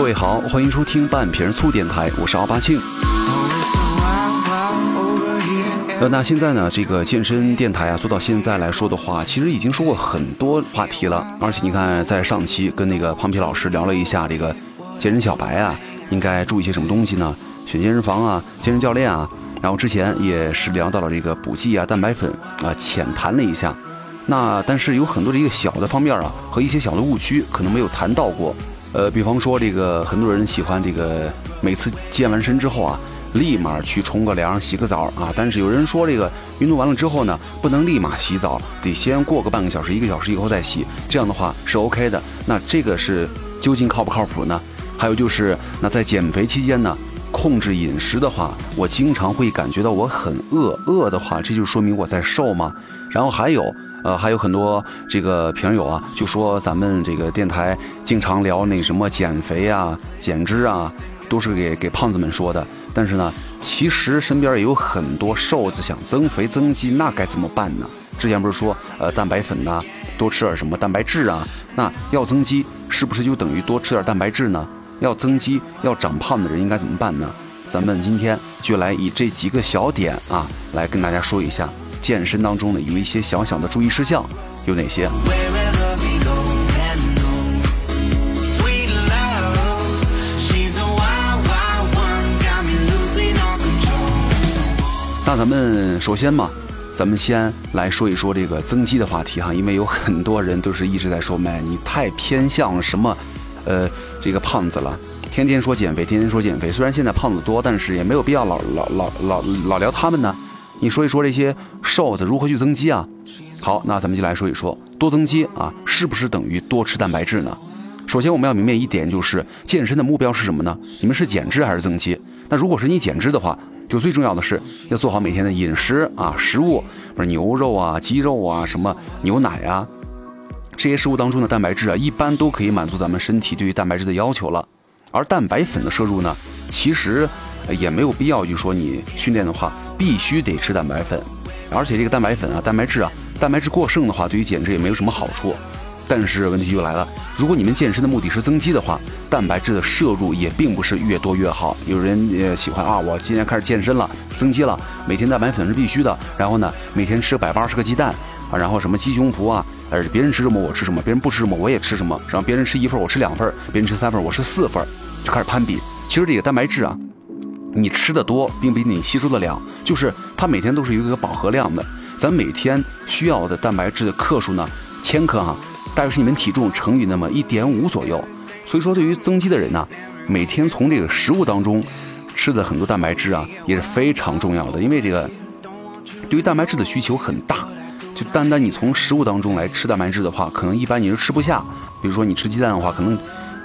各位好，欢迎收听半瓶醋电台，我是奥巴庆。呃，那现在呢，这个健身电台啊，做到现在来说的话，其实已经说过很多话题了。而且你看，在上期跟那个胖皮老师聊了一下这个健身小白啊，应该注意些什么东西呢？选健身房啊，健身教练啊。然后之前也是聊到了这个补剂啊、蛋白粉啊，浅谈了一下。那但是有很多的一个小的方面啊，和一些小的误区，可能没有谈到过。呃，比方说这个很多人喜欢这个每次健完身之后啊，立马去冲个凉、洗个澡啊。但是有人说这个运动完了之后呢，不能立马洗澡，得先过个半个小时、一个小时以后再洗，这样的话是 OK 的。那这个是究竟靠不靠谱呢？还有就是，那在减肥期间呢，控制饮食的话，我经常会感觉到我很饿，饿的话，这就说明我在瘦吗？然后还有。呃，还有很多这个评友啊，就说咱们这个电台经常聊那什么减肥啊、减脂啊，都是给给胖子们说的。但是呢，其实身边也有很多瘦子想增肥增肌，那该怎么办呢？之前不是说呃蛋白粉呐，多吃点什么蛋白质啊？那要增肌是不是就等于多吃点蛋白质呢？要增肌要长胖的人应该怎么办呢？咱们今天就来以这几个小点啊，来跟大家说一下。健身当中呢，有一些小小的注意事项，有哪些？那咱们首先嘛，咱们先来说一说这个增肌的话题哈，因为有很多人都是一直在说，麦你太偏向什么，呃，这个胖子了，天天说减肥，天天说减肥。虽然现在胖子多，但是也没有必要老老老老老聊他们呢。你说一说这些瘦子如何去增肌啊？好，那咱们就来说一说多增肌啊，是不是等于多吃蛋白质呢？首先我们要明白一点，就是健身的目标是什么呢？你们是减脂还是增肌？那如果是你减脂的话，就最重要的是要做好每天的饮食啊，食物不是牛肉啊、鸡肉啊、什么牛奶啊，这些食物当中的蛋白质啊，一般都可以满足咱们身体对于蛋白质的要求了。而蛋白粉的摄入呢，其实也没有必要，就说你训练的话。必须得吃蛋白粉，而且这个蛋白粉啊，蛋白质啊，蛋白质过剩的话，对于减脂也没有什么好处。但是问题就来了，如果你们健身的目的是增肌的话，蛋白质的摄入也并不是越多越好。有人也喜欢啊，我今天开始健身了，增肌了，每天蛋白粉是必须的。然后呢，每天吃百八十个鸡蛋啊，然后什么鸡胸脯啊，呃，别人吃什么我吃什么，别人不吃什么我也吃什么。然后别人吃一份我吃两份，别人吃三份我吃四份，就开始攀比。其实这个蛋白质啊。你吃的多，并比你吸收的量，就是它每天都是有一个饱和量的。咱每天需要的蛋白质的克数呢，千克哈，大约是你们体重乘以那么一点五左右。所以说，对于增肌的人呢，每天从这个食物当中吃的很多蛋白质啊，也是非常重要的。因为这个对于蛋白质的需求很大，就单单你从食物当中来吃蛋白质的话，可能一般你是吃不下。比如说你吃鸡蛋的话，可能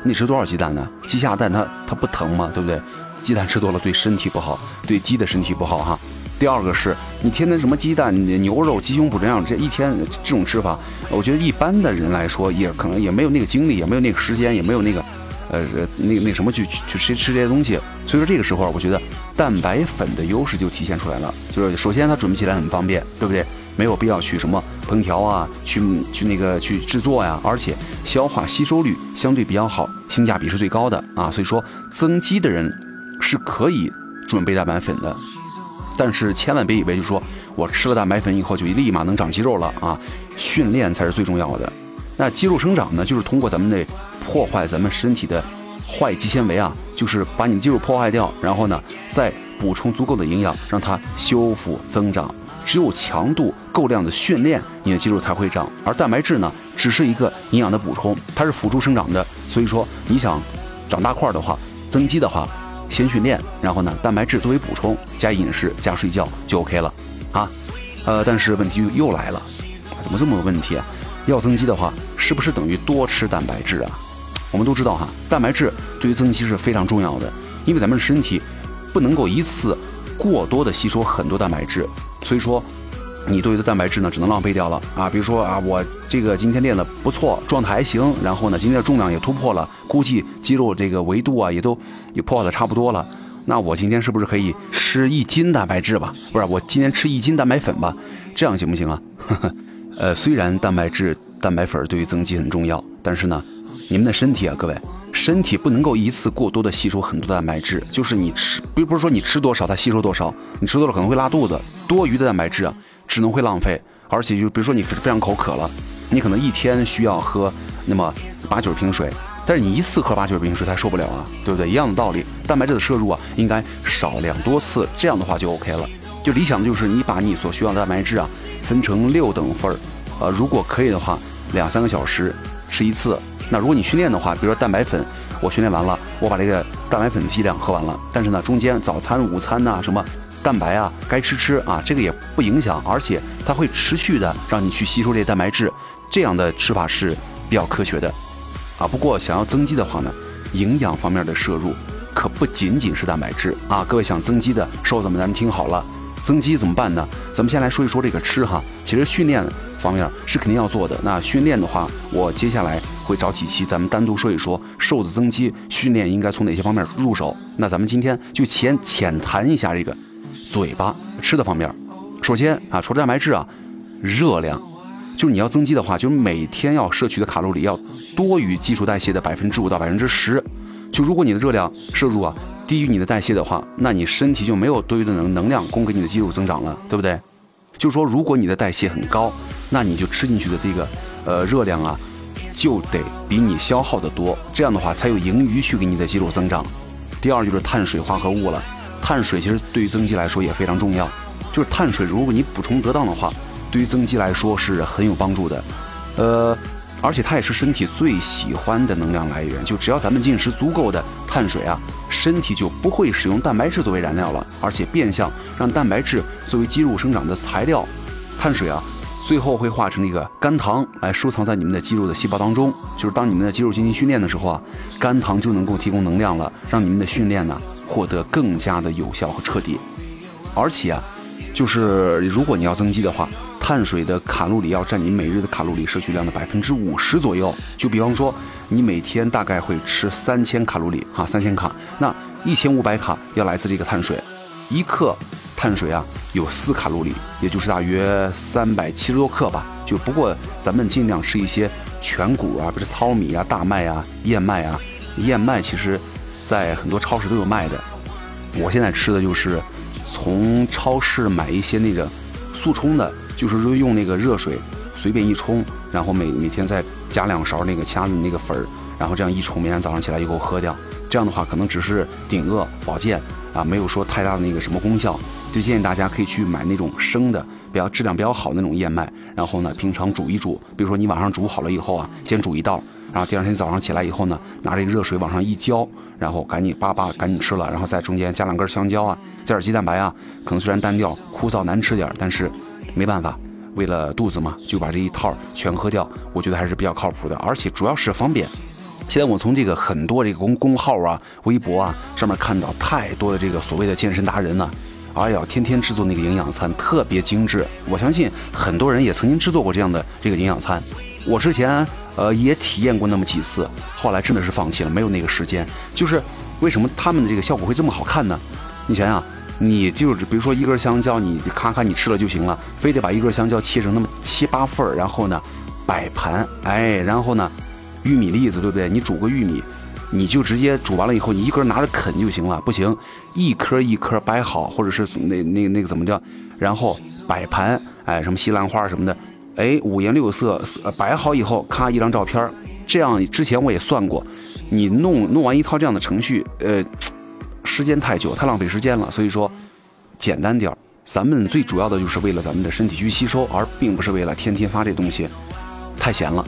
你吃多少鸡蛋呢？鸡下蛋它它不疼吗？对不对？鸡蛋吃多了对身体不好，对鸡的身体不好哈。第二个是你天天什么鸡蛋、牛肉、鸡胸脯这样，这一天这种吃法，我觉得一般的人来说也可能也没有那个精力，也没有那个时间，也没有那个，呃，那那什么去去吃吃这些东西。所以说这个时候，我觉得蛋白粉的优势就体现出来了。就是首先它准备起来很方便，对不对？没有必要去什么烹调啊，去去那个去制作呀，而且消化吸收率相对比较好，性价比是最高的啊。所以说增肌的人。是可以准备蛋白粉的，但是千万别以为就说我吃了蛋白粉以后就立马能长肌肉了啊！训练才是最重要的。那肌肉生长呢，就是通过咱们的破坏咱们身体的坏肌纤维啊，就是把你的肌肉破坏掉，然后呢再补充足够的营养，让它修复增长。只有强度够量的训练，你的肌肉才会长。而蛋白质呢，只是一个营养的补充，它是辅助生长的。所以说，你想长大块的话，增肌的话。先训练，然后呢，蛋白质作为补充，加饮食，加睡觉就 OK 了，啊，呃，但是问题又来了，怎么这么个问题啊？要增肌的话，是不是等于多吃蛋白质啊？我们都知道哈，蛋白质对于增肌是非常重要的，因为咱们身体不能够一次过多的吸收很多蛋白质，所以说。你多余的蛋白质呢，只能浪费掉了啊！比如说啊，我这个今天练的不错，状态还行，然后呢，今天的重量也突破了，估计肌肉这个维度啊，也都也破的差不多了。那我今天是不是可以吃一斤蛋白质吧？不是，我今天吃一斤蛋白粉吧？这样行不行啊？呃，虽然蛋白质、蛋白粉对于增肌很重要，但是呢，你们的身体啊，各位身体不能够一次过多的吸收很多蛋白质，就是你吃，并不是说你吃多少它吸收多少，你吃多了可能会拉肚子，多余的蛋白质啊只能会浪费，而且就比如说你非常口渴了，你可能一天需要喝那么八九瓶水，但是你一次喝八九瓶水它受不了啊，对不对？一样的道理，蛋白质的摄入啊应该少量多次，这样的话就 OK 了。就理想的就是你把你所需要的蛋白质啊分成六等份儿，呃，如果可以的话，两三个小时吃一次。那如果你训练的话，比如说蛋白粉，我训练完了，我把这个蛋白粉的剂量喝完了，但是呢，中间早餐、午餐呐，什么蛋白啊，该吃吃啊，这个也不影响，而且它会持续的让你去吸收这些蛋白质，这样的吃法是比较科学的，啊，不过想要增肌的话呢，营养方面的摄入可不仅仅是蛋白质啊，各位想增肌的瘦子们，咱们听好了，增肌怎么办呢？咱们先来说一说这个吃哈，其实训练方面是肯定要做的，那训练的话，我接下来。会找几期，咱们单独说一说瘦子增肌训练应该从哪些方面入手。那咱们今天就浅浅谈一下这个嘴巴吃的方面。首先啊，除了蛋白质啊，热量，就是你要增肌的话，就是每天要摄取的卡路里要多于基础代谢的百分之五到百分之十。就如果你的热量摄入啊低于你的代谢的话，那你身体就没有多余的能能量供给你的肌肉增长了，对不对？就说如果你的代谢很高，那你就吃进去的这个呃热量啊。就得比你消耗的多，这样的话才有盈余去给你的肌肉增长。第二就是碳水化合物了，碳水其实对于增肌来说也非常重要。就是碳水，如果你补充得当的话，对于增肌来说是很有帮助的。呃，而且它也是身体最喜欢的能量来源。就只要咱们进食足够的碳水啊，身体就不会使用蛋白质作为燃料了，而且变相让蛋白质作为肌肉生长的材料，碳水啊。最后会化成一个肝糖来收藏在你们的肌肉的细胞当中，就是当你们的肌肉进行训练的时候啊，肝糖就能够提供能量了，让你们的训练呢获得更加的有效和彻底。而且啊，就是如果你要增肌的话，碳水的卡路里要占你每日的卡路里摄取量的百分之五十左右。就比方说，你每天大概会吃三千卡路里哈，三千卡，那一千五百卡要来自这个碳水，一克。碳水啊，有四卡路里，也就是大约三百七十多克吧。就不过咱们尽量吃一些全谷啊，比如糙米啊、大麦啊、燕麦啊。燕麦其实，在很多超市都有卖的。我现在吃的就是从超市买一些那个速冲的，就是说用那个热水随便一冲，然后每每天再加两勺那个掐的那个粉儿，然后这样一冲，每天早上起来以后喝掉。这样的话可能只是顶饿保健啊，没有说太大的那个什么功效。就建议大家可以去买那种生的，比较质量比较好的那种燕麦，然后呢，平常煮一煮，比如说你晚上煮好了以后啊，先煮一道，然后第二天早上起来以后呢，拿这个热水往上一浇，然后赶紧叭叭赶紧吃了，然后在中间加两根香蕉啊，加点鸡蛋白啊，可能虽然单调枯燥难吃点，但是没办法，为了肚子嘛，就把这一套全喝掉，我觉得还是比较靠谱的，而且主要是方便。现在我从这个很多这个公公号啊、微博啊上面看到太多的这个所谓的健身达人呢。哎呀，天天制作那个营养餐，特别精致。我相信很多人也曾经制作过这样的这个营养餐。我之前呃也体验过那么几次，后来真的是放弃了，没有那个时间。就是为什么他们的这个效果会这么好看呢？你想想，你就是比如说一根香蕉，你咔咔你吃了就行了，非得把一根香蕉切成那么七八份，然后呢摆盘，哎，然后呢玉米粒子，对不对？你煮个玉米。你就直接煮完了以后，你一根拿着啃就行了。不行，一颗一颗摆好，或者是那那那个怎么叫？然后摆盘，哎，什么西兰花什么的，哎，五颜六色，摆好以后，咔一张照片这样之前我也算过，你弄弄完一套这样的程序，呃，时间太久，太浪费时间了。所以说，简单点，咱们最主要的就是为了咱们的身体去吸收，而并不是为了天天发这东西，太闲了。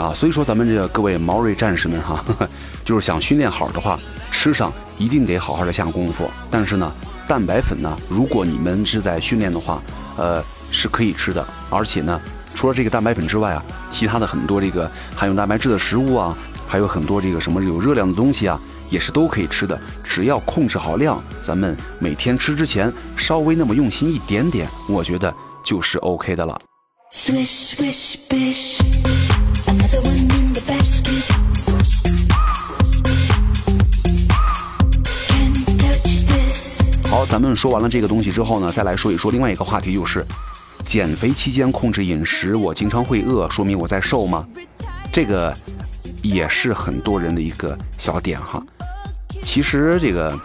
啊，所以说咱们这个各位毛瑞战士们哈，就是想训练好的话，吃上一定得好好的下功夫。但是呢，蛋白粉呢，如果你们是在训练的话，呃，是可以吃的。而且呢，除了这个蛋白粉之外啊，其他的很多这个含有蛋白质的食物啊，还有很多这个什么有热量的东西啊，也是都可以吃的。只要控制好量，咱们每天吃之前稍微那么用心一点点，我觉得就是 OK 的了。好，咱们说完了这个东西之后呢，再来说一说另外一个话题，就是减肥期间控制饮食，我经常会饿，说明我在瘦吗？这个也是很多人的一个小点哈。其实这个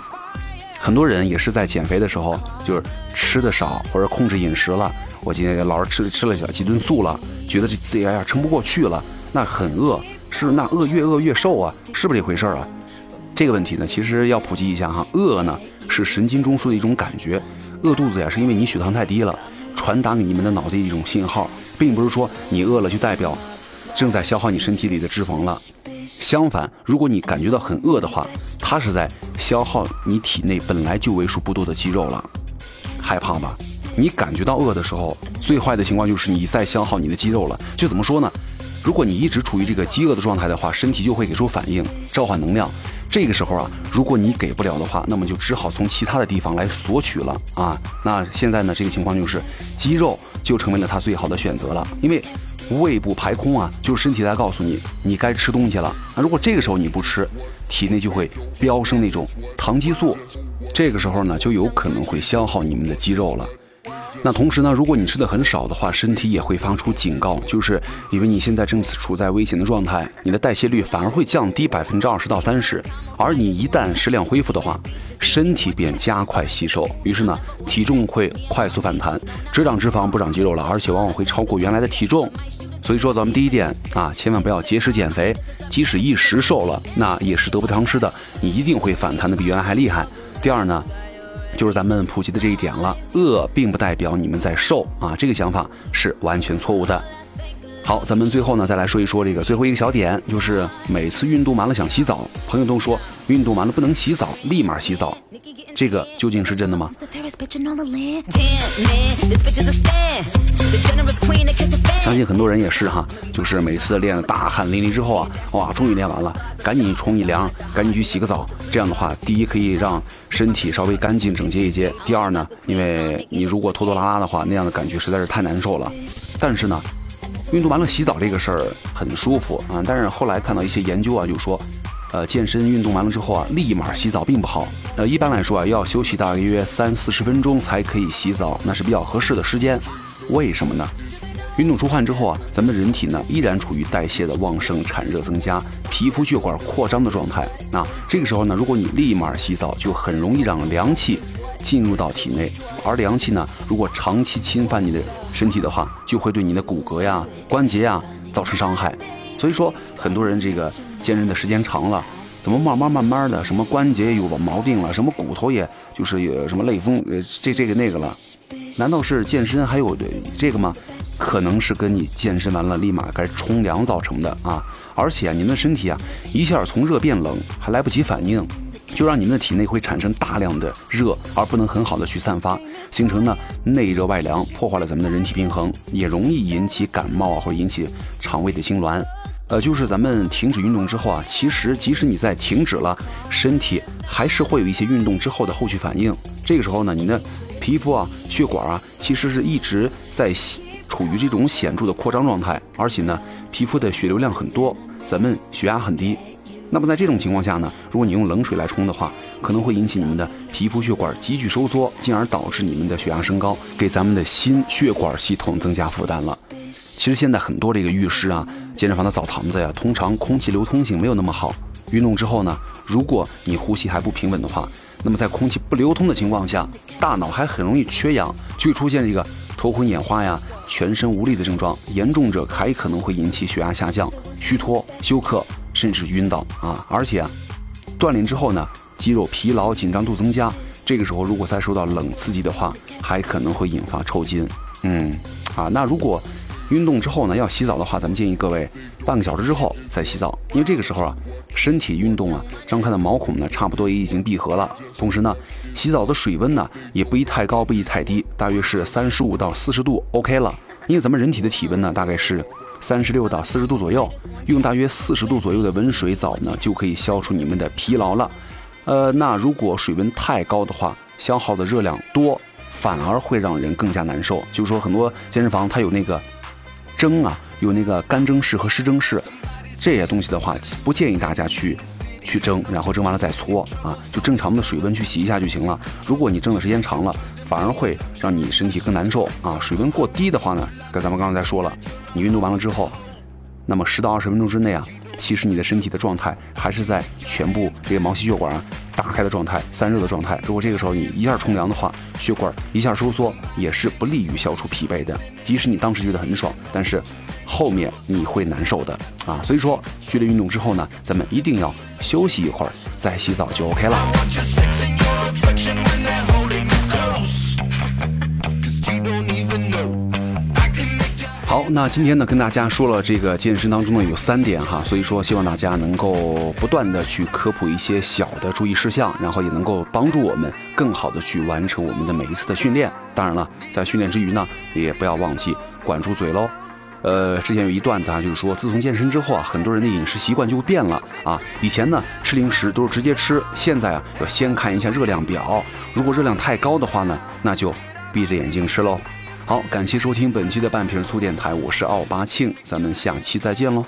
很多人也是在减肥的时候，就是吃的少或者控制饮食了。我今天老是吃吃了小几顿素了，觉得这自己哎呀撑不过去了，那很饿，是那饿越饿越瘦啊，是不是这回事啊？这个问题呢，其实要普及一下哈，饿呢是神经中枢的一种感觉，饿肚子呀是因为你血糖太低了，传达给你们的脑子一种信号，并不是说你饿了就代表正在消耗你身体里的脂肪了。相反，如果你感觉到很饿的话，它是在消耗你体内本来就为数不多的肌肉了。害怕吧？你感觉到饿的时候，最坏的情况就是你在消耗你的肌肉了。就怎么说呢？如果你一直处于这个饥饿的状态的话，身体就会给出反应，召唤能量。这个时候啊，如果你给不了的话，那么就只好从其他的地方来索取了啊。那现在呢，这个情况就是肌肉就成为了它最好的选择了，因为胃部排空啊，就是身体在告诉你你该吃东西了。那如果这个时候你不吃，体内就会飙升那种糖激素，这个时候呢，就有可能会消耗你们的肌肉了。那同时呢，如果你吃的很少的话，身体也会发出警告，就是因为你现在正处在危险的状态，你的代谢率反而会降低百分之二十到三十，而你一旦食量恢复的话，身体便加快吸收，于是呢，体重会快速反弹，只长脂肪不长肌肉了，而且往往会超过原来的体重。所以说，咱们第一点啊，千万不要节食减肥，即使一时瘦了，那也是得不偿失的，你一定会反弹的比原来还厉害。第二呢。就是咱们普及的这一点了，饿并不代表你们在瘦啊，这个想法是完全错误的。好，咱们最后呢再来说一说这个最后一个小点，就是每次运动完了想洗澡，朋友都说运动完了不能洗澡，立马洗澡，这个究竟是真的吗？相信很多人也是哈，就是每次练大汗淋漓之后啊，哇，终于练完了，赶紧冲一凉，赶紧去洗个澡。这样的话，第一可以让身体稍微干净整洁一些，第二呢，因为你如果拖拖拉拉的话，那样的感觉实在是太难受了。但是呢。运动完了洗澡这个事儿很舒服啊，但是后来看到一些研究啊，就说，呃，健身运动完了之后啊，立马洗澡并不好。呃，一般来说啊，要休息大约三四十分钟才可以洗澡，那是比较合适的时间。为什么呢？运动出汗之后啊，咱们人体呢依然处于代谢的旺盛、产热增加、皮肤血管扩张的状态。那这个时候呢，如果你立马洗澡，就很容易让凉气。进入到体内，而凉气呢，如果长期侵犯你的身体的话，就会对你的骨骼呀、关节呀造成伤害。所以说，很多人这个健身的时间长了，怎么慢慢慢慢的，什么关节有了毛病了，什么骨头也就是有什么类风，呃，这这个那个了，难道是健身还有这个吗？可能是跟你健身完了立马该冲凉造成的啊！而且您的身体啊，一下从热变冷，还来不及反应。就让你们的体内会产生大量的热，而不能很好的去散发，形成呢内热外凉，破坏了咱们的人体平衡，也容易引起感冒啊，或者引起肠胃的痉挛。呃，就是咱们停止运动之后啊，其实即使你在停止了，身体还是会有一些运动之后的后续反应。这个时候呢，你的皮肤啊、血管啊，其实是一直在处于这种显著的扩张状态，而且呢，皮肤的血流量很多，咱们血压很低。那么在这种情况下呢，如果你用冷水来冲的话，可能会引起你们的皮肤血管急剧收缩，进而导致你们的血压升高，给咱们的心血管系统增加负担了。其实现在很多这个浴室啊、健身房的澡堂子呀，通常空气流通性没有那么好。运动之后呢，如果你呼吸还不平稳的话，那么在空气不流通的情况下，大脑还很容易缺氧，就会出现这个头昏眼花呀、全身无力的症状，严重者还可能会引起血压下降、虚脱、休克。甚至晕倒啊！而且啊，锻炼之后呢，肌肉疲劳、紧张度增加。这个时候如果再受到冷刺激的话，还可能会引发抽筋。嗯，啊，那如果运动之后呢，要洗澡的话，咱们建议各位半个小时之后再洗澡，因为这个时候啊，身体运动啊，张开的毛孔呢，差不多也已经闭合了。同时呢，洗澡的水温呢，也不宜太高，不宜太低，大约是三十五到四十度，OK 了。因为咱们人体的体温呢，大概是。三十六到四十度左右，用大约四十度左右的温水澡呢，就可以消除你们的疲劳了。呃，那如果水温太高的话，消耗的热量多，反而会让人更加难受。就是说，很多健身房它有那个蒸啊，有那个干蒸室和湿蒸室，这些东西的话，不建议大家去去蒸，然后蒸完了再搓啊，就正常的水温去洗一下就行了。如果你蒸的时间长了，反而会让你身体更难受啊！水温过低的话呢，跟咱们刚才说了，你运动完了之后，那么十到二十分钟之内啊，其实你的身体的状态还是在全部这个毛细血管啊打开的状态、散热的状态。如果这个时候你一下冲凉的话，血管一下收缩，也是不利于消除疲惫的。即使你当时觉得很爽，但是后面你会难受的啊。所以说，剧烈运动之后呢，咱们一定要休息一会儿，再洗澡就 OK 了。好，那今天呢，跟大家说了这个健身当中呢有三点哈，所以说希望大家能够不断的去科普一些小的注意事项，然后也能够帮助我们更好的去完成我们的每一次的训练。当然了，在训练之余呢，也不要忘记管住嘴喽。呃，之前有一段子啊，就是说自从健身之后啊，很多人的饮食习惯就变了啊。以前呢吃零食都是直接吃，现在啊要先看一下热量表，如果热量太高的话呢，那就闭着眼睛吃喽。好，感谢收听本期的半瓶醋电台，我是奥巴庆，咱们下期再见喽。